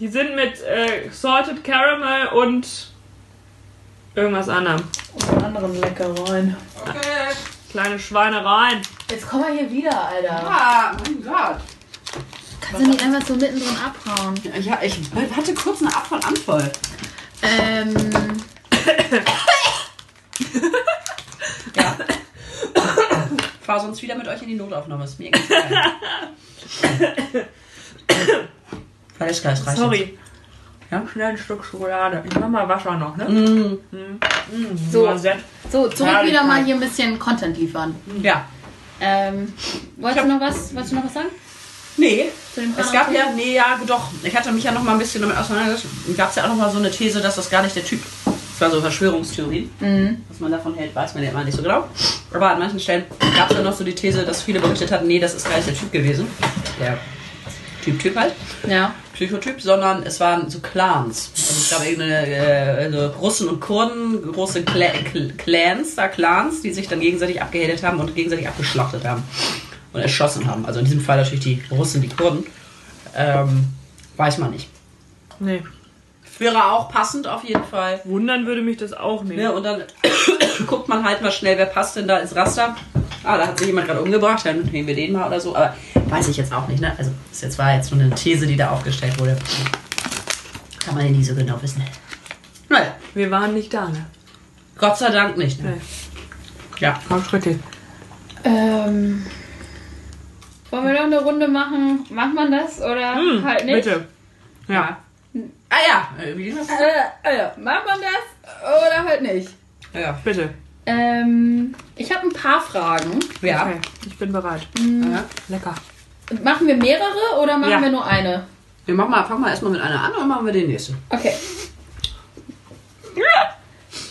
Die sind mit äh, Salted Caramel und irgendwas anderem. Und anderen Leckereien. Okay. Kleine Schweinereien. Jetzt komm mal hier wieder, Alter. Ah, mein Gott. Kannst du nicht einfach so mittendrin abhauen? Ja, ich hatte kurz eine Art von Anfall. Ähm, Ja. Ich fahr sonst wieder mit euch in die Notaufnahme. Ist mir egal. Es reicht Sorry. Ja? Schnell ein Stück Schokolade. Ich mach mal Wasser noch, ne? jetzt. Mm, So. war sehr- so, zurück Herrlichkeit. wieder mal hier ein bisschen Content liefern. Mm, Ja. Ähm, wolltest du noch was, wolltest du noch was sagen? Nee, es gab ja, nee, ja, doch. Ich hatte mich ja noch mal ein bisschen damit auseinandergesetzt. Gab es ja auch noch mal so eine These, dass das gar nicht der Typ. Das war so Verschwörungstheorien. Was man davon hält, weiß man ja immer nicht so genau. Aber an manchen Stellen gab es ja noch so die These, dass viele berichtet hatten, nee, das ist gar nicht der Typ gewesen. Der Typ-Typ halt. Ja. Psychotyp, sondern es waren so Clans. Also es gab irgendeine äh, also Russen und Kurden, große Cla Cl- Clans, da Clans, die sich dann gegenseitig abgehatet haben und gegenseitig abgeschlachtet haben und erschossen haben. Also in diesem Fall natürlich die Russen, die Kurden. Ähm, weiß man nicht. Nee. Wäre auch passend auf jeden Fall. Wundern würde mich das auch nicht. Ja, und dann guckt man halt mal schnell, wer passt denn da ins Raster. Ah, da hat sich jemand gerade umgebracht, dann nehmen wir den mal oder so. Aber weiß ich jetzt auch nicht, ne? Also, das jetzt war jetzt nur eine These, die da aufgestellt wurde. Kann man ja nie so genau wissen. Naja, Wir waren nicht da, ne? Gott sei Dank nicht. Ne? Nee. Ja. Komm, schrecklich. Ähm, wollen wir noch eine Runde machen? Macht man das oder Hm, halt nicht? Bitte. Ja. Ah ja, äh, wie ging das? Äh, äh, macht man das oder halt nicht? Ja. Bitte. Ähm, ich habe ein paar Fragen. Ja. Okay, ich bin bereit. ja. Lecker. Machen wir mehrere oder machen Ja. wir nur eine? Wir machen mal, fangen mal erstmal mit einer an und machen wir den nächsten. Okay.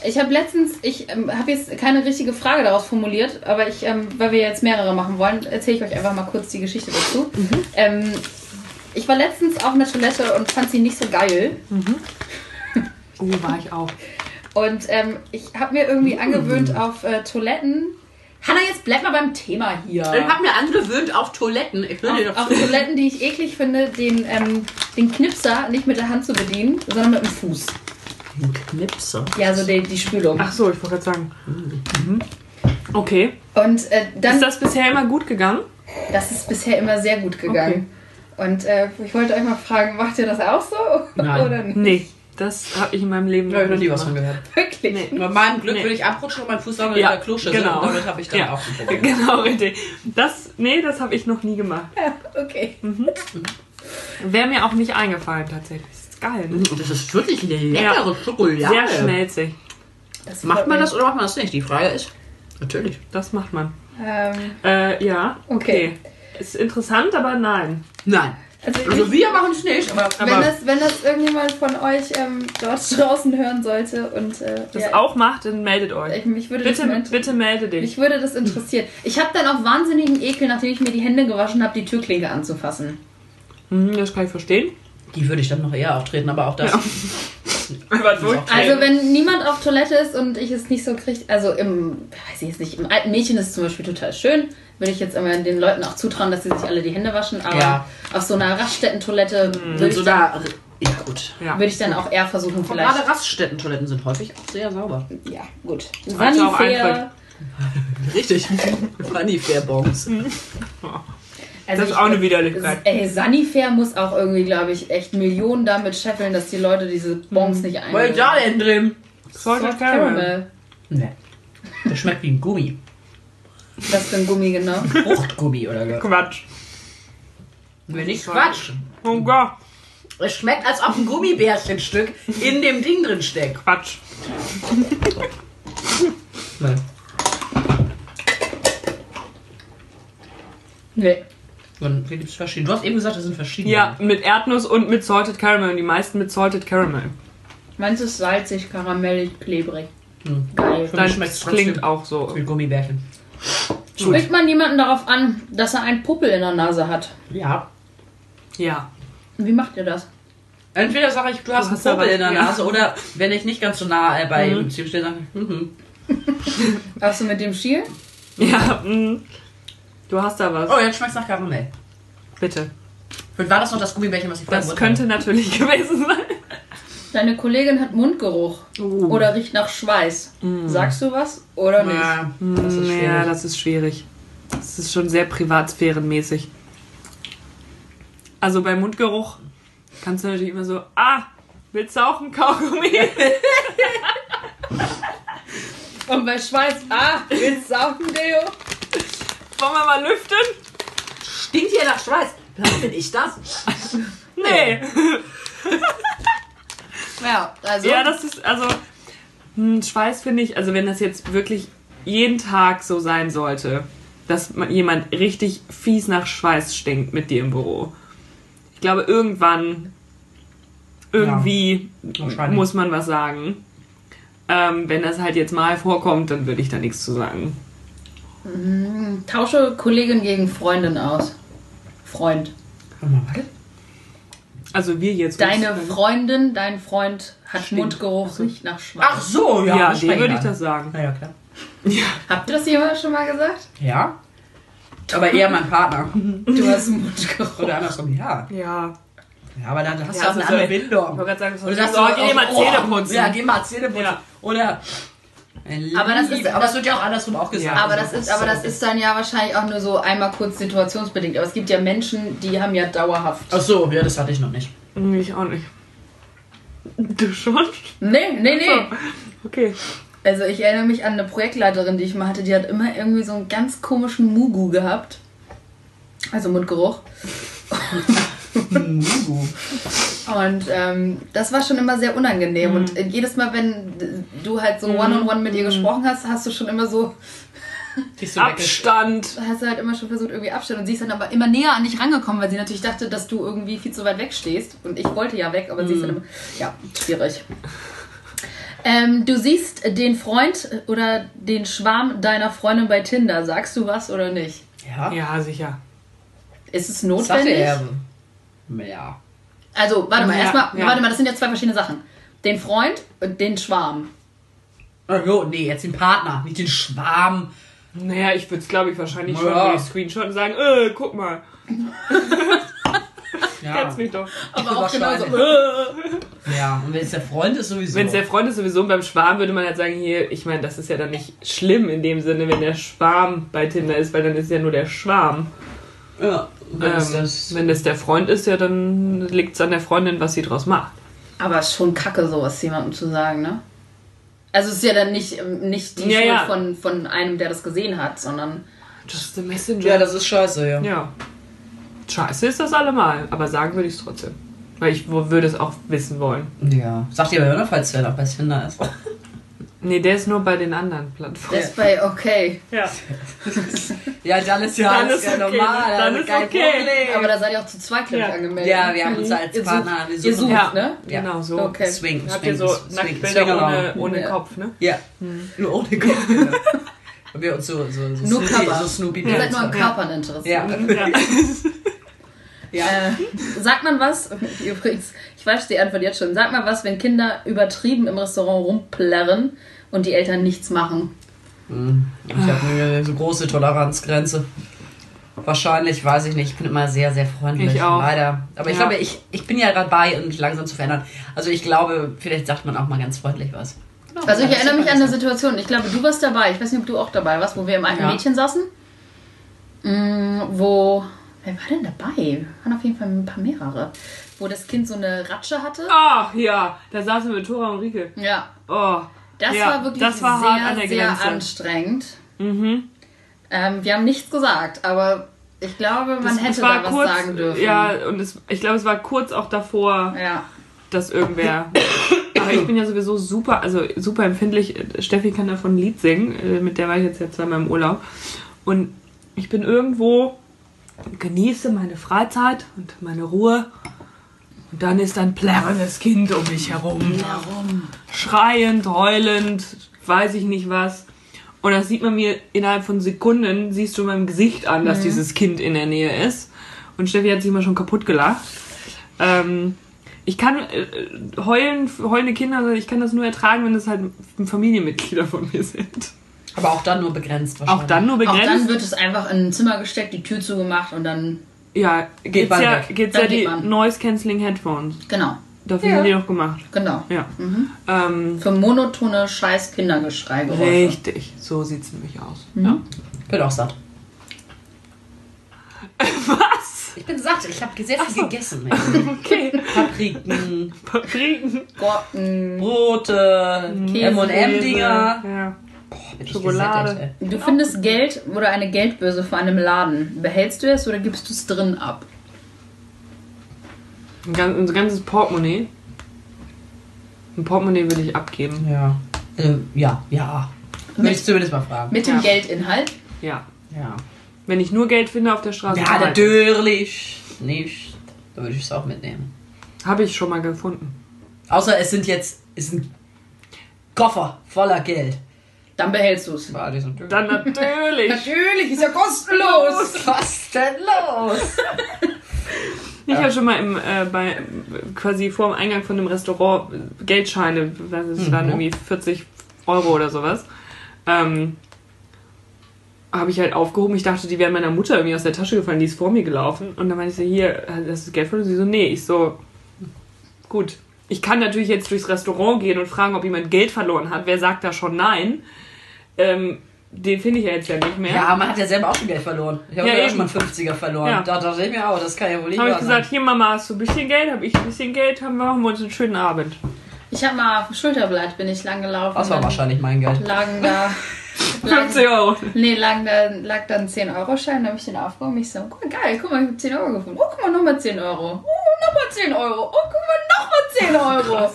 Ich habe letztens, ich ähm, habe jetzt keine richtige Frage daraus formuliert, aber ich, ähm, weil wir jetzt mehrere machen wollen, erzähle ich euch einfach mal kurz die Geschichte dazu. Ähm, ich war letztens auf einer Toilette und fand sie nicht so geil. Oh, war ich auch. Und ähm, ich habe mir irgendwie angewöhnt auf äh, Toiletten. Hanna, jetzt bleib mal beim Thema hier. Ich habe mir angewöhnt auf Toiletten. Ich will dir auf, auf Toiletten, die ich eklig finde, den, ähm, den Knipser nicht mit der Hand zu bedienen, sondern mit dem Fuß. Ein Knipser. Ja, so die, die Spülung. Ach so, ich wollte gerade sagen. Mhm. Okay. Und äh, dann, Ist das bisher immer gut gegangen? das ist bisher immer sehr gut gegangen. Und äh, ich wollte euch mal fragen, macht ihr das auch so? Nein. Oder nicht? Nee, das habe ich in meinem Leben noch nie was von gemacht. gehört. Wirklich? Nee. Bei meinem Glück Nee. würde ich abrutschen und mein Fuß sauber Ja, in der Kloschüssel. genau. Und damit habe ich dann Ja. auch ein Problem. Genau, richtig. Das, nee, das habe ich noch nie gemacht. Ja, okay. Wäre mir auch nicht eingefallen tatsächlich. Ist geil, ne? Das ist wirklich eine leckere Schokolade. Sehr schmelzig. Das Macht man das oder macht man das nicht? Die Frage ist, natürlich. Das macht man. Ähm, Äh, ja. Okay. Ist interessant, aber nein. Nein. also Also ich, wir machen es nicht, aber wenn, aber- das, wenn das irgendjemand von euch ähm, dort draußen hören sollte und äh, Das ja, auch macht, dann meldet euch. ich, mich würde das Bitte, inter- bitte melde dich. mich würde das interessieren. Ich habe dann auch wahnsinnigen Ekel, nachdem ich mir die Hände gewaschen habe, die Türklinke anzufassen. Mhm, das kann ich verstehen. die würde ich dann noch eher auftreten, aber auch das. Aber Also wenn niemand auf Toilette ist und ich es nicht so kriege, also im, weiß ich jetzt nicht, im alten Mädchen ist es zum Beispiel total schön, würde ich jetzt immer den Leuten auch zutrauen, dass sie sich alle die Hände waschen, aber Ja. auf so einer Raststätten-Toilette würde so ich, dann- da. Ja, gut. ja. würde ich dann auch eher versuchen, vielleicht. gerade Raststätten-Toiletten sind häufig auch sehr sauber. Ja, gut. Auch Sanifair. Richtig. Funny Fair Bongs. Also Das ist auch eine Widerlichkeit. Ey, Sanifair muss auch irgendwie, glaube ich, echt Millionen damit scheffeln, dass die Leute diese Bons nicht Was ist da einnehmen. denn drin? Salted Caramel. Ne. Das schmeckt wie ein Gummi. Was für ein Gummi, genau. Fruchtgummi oder so. Quatsch. Wenn nicht Quatsch. Oh Gott. Es schmeckt, als ob ein Gummibärchenstück in dem Ding drin steckt. Quatsch. Nein. Nee. Und hier gibt es verschiedene. Du hast eben gesagt, das sind verschiedene. Ja, mit Erdnuss und mit Salted Caramel. Und die meisten mit Salted Caramel. Meins ist salzig, karamellig, klebrig. Hm. Geil. Dann schmeckt klingt auch so. wie Gummibärchen. Spricht man jemanden darauf an, dass er einen Puppel in der Nase hat? Ja. Ja. Wie macht ihr das? Entweder sage ich, du hast einen hast aber- Popel in der ja. Nase oder wenn ich nicht ganz so nah bei Mhm. ihm stehe, sage ich, mhm. Ach so, mit dem Schiel? Ja, mm. Du hast da was. oh, jetzt schmeckt es nach Karamell. Bitte. Und war das noch das Gummibärchen, was ich vorhin Das wollte? könnte natürlich gewesen sein. Deine Kollegin hat Mundgeruch. Uh. Oder riecht nach Schweiß. Sagst du was oder nicht? Ja, das ist Mm, schwierig. Ja, das ist schwierig. Das ist schon sehr privatsphärenmäßig. Also bei Mundgeruch kannst du natürlich immer so, ah, willst du auch einen Kaugummi? Und bei Schweiß, ah, willst du auch ein Deo? Wollen wir mal lüften? Stinkt hier nach Schweiß. Bin ich das? Nee. Ja, also. Ja, das ist, also, hm, Schweiß finde ich, also wenn das jetzt wirklich jeden Tag so sein sollte, dass man, jemand richtig fies nach Schweiß stinkt mit dir im Büro. Ich glaube, irgendwann, irgendwie wahrscheinlich. muss man was sagen. Ähm, wenn das halt jetzt mal vorkommt, dann würde ich da nichts zu sagen. Tausche Kollegin gegen Freundin aus. Freund. Warte mal, warte. Also wir jetzt. Deine Freundin, dein Freund hat Stimmt. Mundgeruch, riecht nach Schweiß. Ach so, ja. Ja, dem würde ich das sagen. Na ja, klar. Habt ihr das jemand schon mal gesagt? Ja. Aber eher mein Partner. Du hast Mundgeruch. Oder andersrum, ja. Ja. Ja, aber dann hast Ja, du auch eine das ist andere so- Bindung. Ich wollte gerade sagen, Oder ist sagst so, du, geh mal oh, Zähne putzen. Ja, geh mal Zähne putzen. Ja. Oder. Aber das ist- aber das wird ja auch andersrum auch gesagt. Ja, Aber das ist, aber das ist dann ja wahrscheinlich auch nur so einmal kurz situationsbedingt. Aber es gibt ja Menschen, die haben ja dauerhaft. Ach so, ja, das hatte ich noch nicht. Nee, Ich auch nicht. Du schon? Nee, nee, nee. Okay. Also ich erinnere mich an eine Projektleiterin, die ich mal hatte, die hat immer irgendwie so einen ganz komischen Mugu gehabt. Also Mundgeruch. Und ähm, das war schon immer sehr unangenehm. Und äh, jedes Mal, wenn du halt so one-on-one mit ihr gesprochen hast, hast du schon immer so, Abstand. hast du halt immer schon versucht, irgendwie Abstand. Und sie ist dann aber immer näher an dich rangekommen, weil sie natürlich dachte, dass du irgendwie viel zu weit weg stehst. Und ich wollte ja weg, aber sie ist dann immer, ja, schwierig. Ähm, du siehst den Freund oder den Schwarm deiner Freundin bei Tinder. Sagst du was oder nicht? Ja. Ja, sicher. Ist es Sagte notwendig? er. Ja. Also, warte mal, Ja, erstmal, ja. warte mal, das sind ja zwei verschiedene Sachen. Den Freund und den Schwarm. Oh, jo, nee, jetzt den Partner, nicht den Schwarm. Naja, ich würde es, glaube ich, wahrscheinlich schon Ja. durch Screenshot und sagen, äh, guck mal, Ja. kennst mich doch. Aber auch genauso. Wahrscheinlich. Ja, und wenn es der Freund ist, sowieso. Wenn es der Freund ist sowieso beim Schwarm, würde man halt sagen, hier, ich meine, das ist ja dann nicht schlimm in dem Sinne, wenn der Schwarm bei Tinder ist, weil dann ist ja nur der Schwarm. ja, wenn es Ähm, das. wenn das der Freund ist, ja, dann liegt es an der Freundin, was sie draus macht. Aber ist schon kacke, sowas jemandem zu sagen, ne? Also es ist ja dann nicht, ähm, nicht die Ja, Schuld ja. Von, von einem, der das gesehen hat, sondern Just the Messenger. Ja, das ist scheiße, ja. Ja. Scheiße ist das allemal, aber sagen würde ich es trotzdem. Weil ich würde es auch wissen wollen. Ja. Sagt ihr aber immer, falls der noch bei Tinder ist. Nee, der ist nur bei den anderen Plattformen. das ist bei okay. Ja. Ja, dann ist ja Dann alles ist ja okay, normal. dann also ist kein okay. Problem. Aber da seid ihr auch zu zweit, glaube ich, Ja. angemeldet. ja, wir haben uns als Ihr Partner. sucht- wir ihr suchen- sucht, Ja, ne? Ja. genau so. Okay. Swing, Habt swing, ihr so swing, Nacktbilder swing ohne, ohne Ja. Kopf, ne? Ja. Nur ohne Kopf. genau. Und wir uns so, so, so, Nur Snoopy- Körper. so Snoopy Ihr seid nur an ja. Körpern interessiert. Ja. Ja. ja. Äh, sagt man was, übrigens, ich weiß die Antwort jetzt schon, sag mal was, wenn Kinder übertrieben im Restaurant rumplärren und die Eltern nichts machen. Ich habe eine so große Toleranzgrenze. Wahrscheinlich, weiß ich nicht. Ich bin immer sehr, sehr freundlich. Ich auch. Leider. Aber ich Ja. glaube, ich, ich bin ja dabei, mich langsam zu verändern. Also ich glaube, vielleicht sagt man auch mal ganz freundlich was. Genau, Also ich erinnere mich an eine Situation, ich glaube, du warst dabei, ich weiß nicht, ob du auch dabei warst, wo wir im alten Ja. Mädchen saßen. Mm, wo, wer war denn dabei? Waren auf jeden Fall ein paar mehrere. Wo das Kind so eine Ratsche hatte. Ach ja, da saßen wir mit Tora und Rike. Ja, Oh. das Ja, war wirklich das war sehr, sehr anstrengend. Mhm. Ähm, wir haben nichts gesagt, aber ich glaube, man Das- hätte da was kurz, sagen dürfen. Ja, und es, ich glaube, es war kurz auch davor, Ja. dass irgendwer. Aber ich bin ja sowieso super, also super empfindlich. Steffi kann davon ein Lied singen, äh, mit der war ich jetzt ja zweimal im Urlaub. Und ich bin irgendwo, genieße meine Freizeit und meine Ruhe. Und dann ist ein plärrendes Kind um mich herum. Warum? Schreiend, heulend, weiß ich nicht was. Und das sieht man mir innerhalb von Sekunden, siehst du meinem Gesicht an, dass dieses Kind in der Nähe ist. Und Steffi hat sich immer schon kaputt gelacht. Ähm, ich kann äh, heulen, heulende Kinder, also ich kann das nur ertragen, wenn es halt Familienmitglieder von mir sind. Aber auch dann nur begrenzt wahrscheinlich. Auch dann nur Auch begrenzt. dann wird es einfach in ein Zimmer gesteckt, die Tür zugemacht und dann, ja, geht's man ja, weg. geht's Dann ja geht die man. Noise Cancelling Headphones. genau, Dafür Ja. sind die doch gemacht. genau. Ja. Ähm, Für monotone scheiß Kindergeschreigeräusche. richtig, so sieht's nämlich aus. Ja. bin auch satt. Was? Ich bin satt. Ich habe sehr viel gegessen. Okay. Papriken, Papriken. Gurken. Brote, Käse, M&M-Dinger. Ja. Ich Schokolade. Du findest Geld oder eine Geldbörse vor einem Laden. Behältst du es oder gibst du es drin ab? Ein, ganz, ein ganzes Portemonnaie. Ein Portemonnaie würde ich abgeben. Ja. Äh, ja, ja. Will ich zumindest mal fragen. Mit dem Ja. Geldinhalt? Ja. Ja. Wenn ich nur Geld finde auf der Straße, Ja, natürlich nicht. Da würde ich es auch mitnehmen. Habe ich schon mal gefunden. Außer es sind jetzt, es sind Koffer voller Geld. Dann behältst du es. Dann natürlich. Natürlich, ist ja kostenlos. Was denn los? Ich habe schon mal im, äh, bei, quasi vor dem Eingang von einem Restaurant Geldscheine, was ist, Mhm. waren irgendwie 40 Euro oder sowas, ähm, habe ich halt aufgehoben. Ich dachte, die wären meiner Mutter irgendwie aus der Tasche gefallen, die ist vor mir gelaufen. Und dann meinte ich so, hier, das ist Geld von Sie so, nee. Ich so, gut. Ich kann natürlich jetzt durchs Restaurant gehen und fragen, ob jemand Geld verloren hat. Wer sagt da schon nein? Ähm, den finde ich ja jetzt ja nicht mehr. Ja, man hat ja selber auch schon Geld verloren. Ich habe Ja, ja, auch schon mal einen 50er verloren. Ja. Da dachte ich mir auch, das kann ja wohl nicht habe ich gesagt, sein. hier Mama, hast du ein bisschen Geld? Habe ich ein bisschen Geld? Haben wir, machen wir uns einen schönen Abend. Ich habe mal auf dem Schulterblatt bin ich lang gelaufen. Das war wahrscheinlich mein Geld. Lagen da. lagen, 50 Euro. nee, lagen da, lag da ein 10-Euro-Schein, da habe ich den aufgehoben. Ich so, guck mal, geil, guck mal, ich habe 10 Euro gefunden. Oh, guck mal, nochmal 10 Euro. Oh, nochmal 10 Euro. Oh, guck mal, nochmal 10 Euro.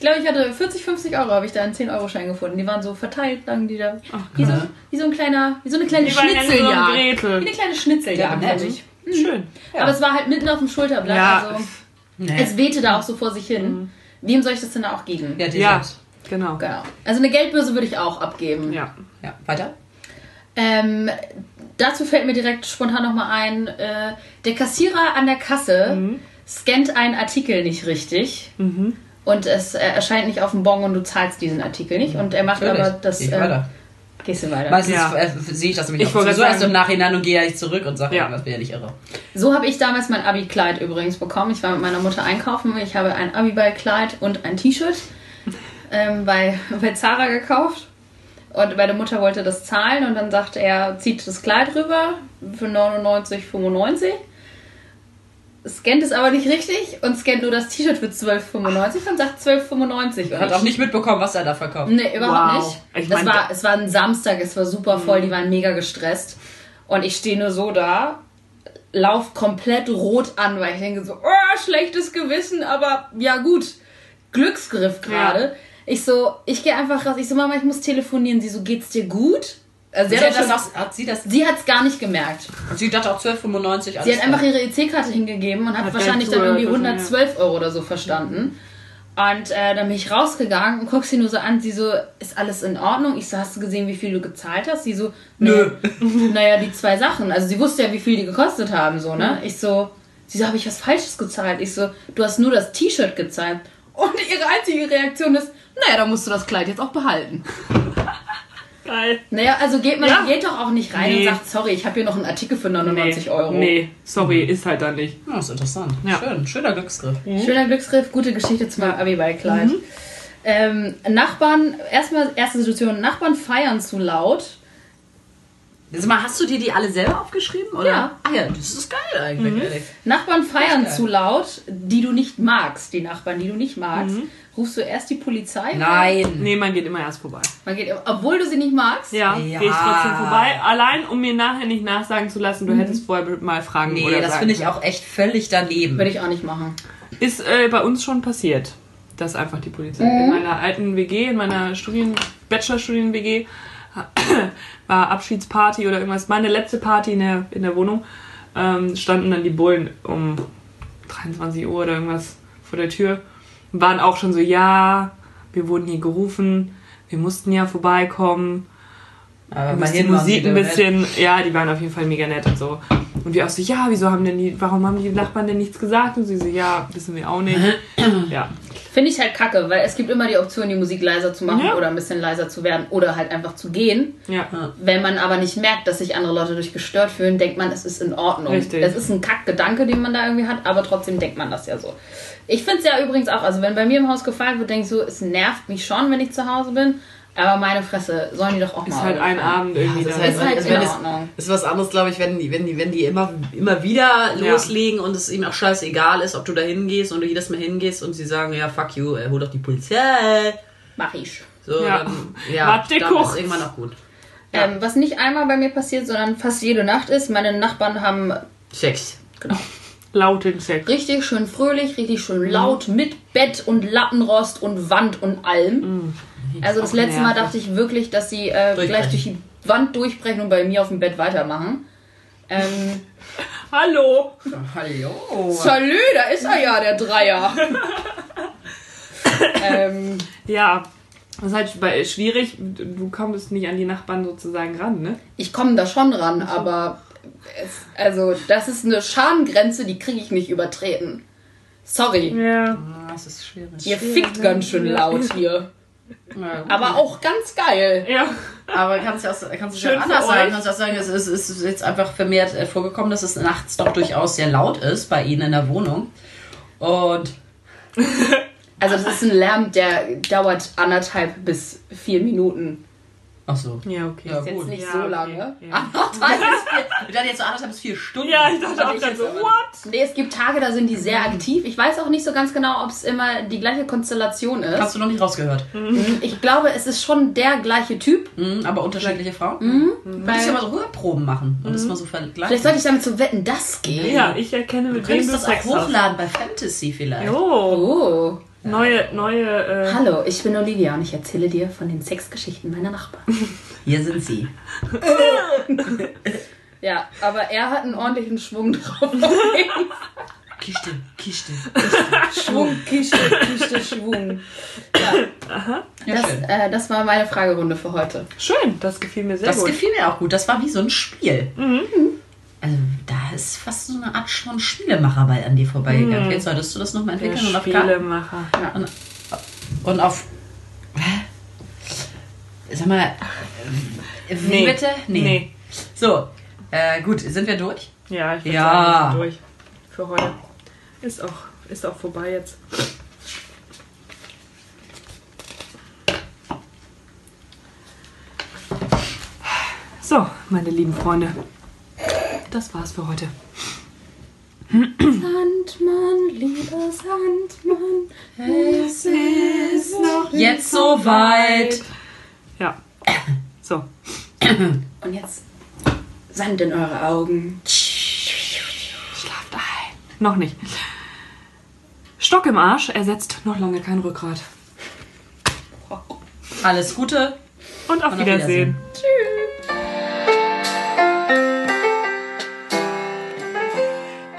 Ich glaube, ich hatte 40, 50 Euro, habe ich da einen 10-Euro-Schein gefunden. Die waren so verteilt, lagen die da. wie, so, wie so ein kleiner, wie so eine kleine Die ja nur so Schnitzeljagd. ein Gretel. Wie eine kleine Schnitzeljagd. Ja, fand nett. ich. Schön. Ja. Aber es war halt mitten auf dem Schulterblatt. Ja. Also, Nee. es wehte da auch so vor sich hin. Wem soll ich das denn auch geben? Ja, die Ja, genau. Genau. Also eine Geldbörse würde ich auch abgeben. Ja. Ja, weiter? Ähm, dazu fällt mir direkt spontan nochmal ein, äh, der Kassierer an der Kasse scannt einen Artikel nicht richtig. Und es erscheint nicht auf dem Bon und du zahlst diesen Artikel nicht. Und er macht Natürlich. aber das. Geh ich Äh, weiter. gehst du weiter. Meistens Ja. äh, sehe ich das nämlich Ich auch so erst im Nachhinein und gehe ja nicht zurück und sage, Ja. das wäre ja nicht irre. So habe ich damals mein Abi-Kleid übrigens bekommen. Ich war mit meiner Mutter einkaufen. Ich habe ein Abi-Kleid und ein T-Shirt ähm, bei, bei Zara gekauft. Und meine Mutter wollte das zahlen und dann sagte er, zieht das Kleid rüber für 99,95. Scannt es aber nicht richtig und scannt nur das T-Shirt für 12,95 und sagt 12,95. Und Hat auch nicht mitbekommen, was er da verkauft. Nee, überhaupt Wow. nicht. Ich das war, es war ein Samstag, es war super voll, die waren mega gestresst. Und ich stehe nur so da, lauf komplett rot an, weil ich denke so, oh, schlechtes Gewissen, aber ja gut, Glücksgriff gerade. Ich so, ich gehe einfach raus, ich so, Mama, ich muss telefonieren. Sie so, geht's dir gut? Also sie, Sie hat hat, das hat sie das. sie hat's gar nicht gemerkt. Sie dachte auch 12,95 alles Sie hat einfach ihre EC-Karte hingegeben und hat, Hat wahrscheinlich dann irgendwie zugehört, 112 Euro oder so verstanden. Und äh, dann bin ich rausgegangen und guck sie nur so an. Sie so, ist alles in Ordnung? Ich so, hast du gesehen, wie viel du gezahlt hast? Sie so, Nö. Naja, die zwei Sachen. Also sie wusste ja, wie viel die gekostet haben, so, ne? Ich so, sie so, habe ich was Falsches gezahlt? Ich so, du hast nur das T-Shirt gezahlt. Und ihre einzige Reaktion ist, naja, dann musst du das Kleid jetzt auch behalten. Geil. Naja, also geht man Ja. geht doch auch nicht rein Nee. und sagt, sorry, ich habe hier noch einen Artikel für 99 nee. Euro. Nee, sorry, ist halt da nicht. Ja, ist interessant. Ja. Schön, schöner Glücksgriff. Schöner Glücksgriff, gute Geschichte zu meinem Abi-Ball-Kleid. Mhm. Ähm, Nachbarn, erstmal, erste Situation, Nachbarn feiern zu laut. Jetzt mal, hast du dir die alle selber aufgeschrieben? Oder? Ja. Ah ja, das ist geil eigentlich, Mhm. ehrlich. Nachbarn feiern zu laut, die du nicht magst, die Nachbarn, die du nicht magst. Rufst du erst die Polizei? Nein. Nee, man geht immer erst vorbei. Man geht, obwohl du sie nicht magst? Ja, Ja. gehe ich trotzdem vorbei. Allein, um mir nachher nicht nachsagen zu lassen, du hättest vorher mal fragen Nee, oder das sagen finde ich auch echt völlig daneben. Würde ich auch nicht machen. Ist äh, bei uns schon passiert, dass einfach die Polizei Mhm. in meiner alten WG, in meiner Studien, Bachelorstudien-WG, war Abschiedsparty oder irgendwas, meine letzte Party in der, in der Wohnung, ähm, standen dann die Bullen um 23 Uhr oder irgendwas vor der Tür waren auch schon so, ja, wir wurden hier gerufen, wir mussten ja vorbeikommen. Aber die Musik ein bisschen, ja, die waren auf jeden Fall mega nett und so. Und wir auch so, ja, wieso haben denn die, warum haben die Nachbarn denn nichts gesagt? Und sie so, ja, wissen wir auch nicht. Ja. Finde ich halt kacke, weil es gibt immer die Option, die Musik leiser zu machen Ja. oder ein bisschen leiser zu werden oder halt einfach zu gehen. Ja. Wenn man aber nicht merkt, dass sich andere Leute durch gestört fühlen, denkt man, es ist in Ordnung. Richtig. Das ist ein Kackgedanke, den man da irgendwie hat, aber trotzdem denkt man das ja so. Ich finde es ja übrigens auch, also wenn bei mir im Haus gefeiert wird, denke ich so, es nervt mich schon, wenn ich zu Hause bin, aber meine Fresse, sollen die doch auch Ist mal. halt ein. Abend irgendwie. das da. heißt, Ist halt also in wenn es- Ordnung. ist was anderes, glaube ich, wenn die, wenn die, wenn die immer, immer wieder Ja. loslegen und es ihnen auch scheißegal ist, ob du da hingehst und du jedes Mal hingehst und sie sagen, ja, fuck you, äh, hol doch die Polizei. Mach ich. So, Ja. dann, ja, Warte dann kurz. ist irgendwann auch gut. Ja. Ähm, was nicht einmal bei mir passiert, sondern fast jede Nacht ist, meine Nachbarn haben Sex. Laut den Sex. richtig schön fröhlich, richtig schön laut, mit Bett und Lattenrost und Wand und allem. Also das letzte Mal dachte ich wirklich, dass sie äh, gleich durch die Wand durchbrechen und bei mir auf dem Bett weitermachen. Ähm, Hallo! Hallo. Salü, da ist er ja, der Dreier. ähm, Ja, das ist halt bei- schwierig. Du kommst nicht an die Nachbarn sozusagen ran, ne? ich komme da schon ran, aber es, also das ist eine Schamgrenze, die kriege ich nicht übertreten. Sorry. Ja. Ah, Das ist schwierig. Ihr fickt ganz schön laut hier. Ja. Aber auch ganz geil. Ja. Aber kannst du auch, kannst du Schön ja anders sagen. Kannst du auch sagen, es ist, es ist jetzt einfach vermehrt äh, vorgekommen, dass es nachts doch durchaus sehr laut ist bei Ihnen in der Wohnung. Und Also das ist ein Lärm, der dauert anderthalb bis vier Minuten. Ach so. Ja, okay. Ja, Ist jetzt gut. nicht Ja, so okay. lange. Ja. Anderthalb bis vier, ich dachte jetzt so anderthalb bis vier Stunden. Ja, ich dachte auch jetzt so, what? Nee, es gibt Tage, da sind die sehr aktiv. Ich weiß auch nicht so ganz genau, ob es immer die gleiche Konstellation ist. Hast du noch nicht rausgehört. Ich glaube, es ist schon der gleiche Typ. Mhm, aber unterschiedliche Frauen. Mhm. Du Weil- musst ja mal so Hörproben machen und das mal so vergleichen. Vielleicht sollte ich damit zu wetten, das gehen. Ja, ich erkenne, du mit wem könntest du das auch Sex hast. hochladen bei Fantasy vielleicht. Oh, Oh. Neue, neue, äh, Hallo, ich bin Olivia und ich erzähle dir von den Sexgeschichten meiner Nachbarn. Hier sind sie. Ja, aber er hat einen ordentlichen Schwung drauf. Kiste, Kiste. Schwung, Kiste, Kiste, Schwung. Ja, Ja, das, schön. äh, das war meine Fragerunde für heute. schön, das gefiel mir sehr Das gut. gefiel mir auch gut. Das war wie so ein Spiel. Also da ist fast so eine Art schon Spielemacherball an dir vorbeigegangen. Jetzt solltest du das nochmal Der entwickeln und auf Spielemacher. und, und auf. Hä? Sag mal. äh, Wie Nee. bitte? Nee. So, äh, gut, sind wir durch? Ja, ich würde Ja. durch für heute. Ist auch, ist auch vorbei jetzt. So, meine lieben Freunde. Das war's für heute. Sandmann, lieber Sandmann, es ist noch... Jetzt soweit. Ja. So. Und jetzt Sand in eure Augen. Schlaft ein. Noch nicht. Stock im Arsch ersetzt noch lange kein Rückgrat. Alles Gute. Und auf Und auf Wiedersehen.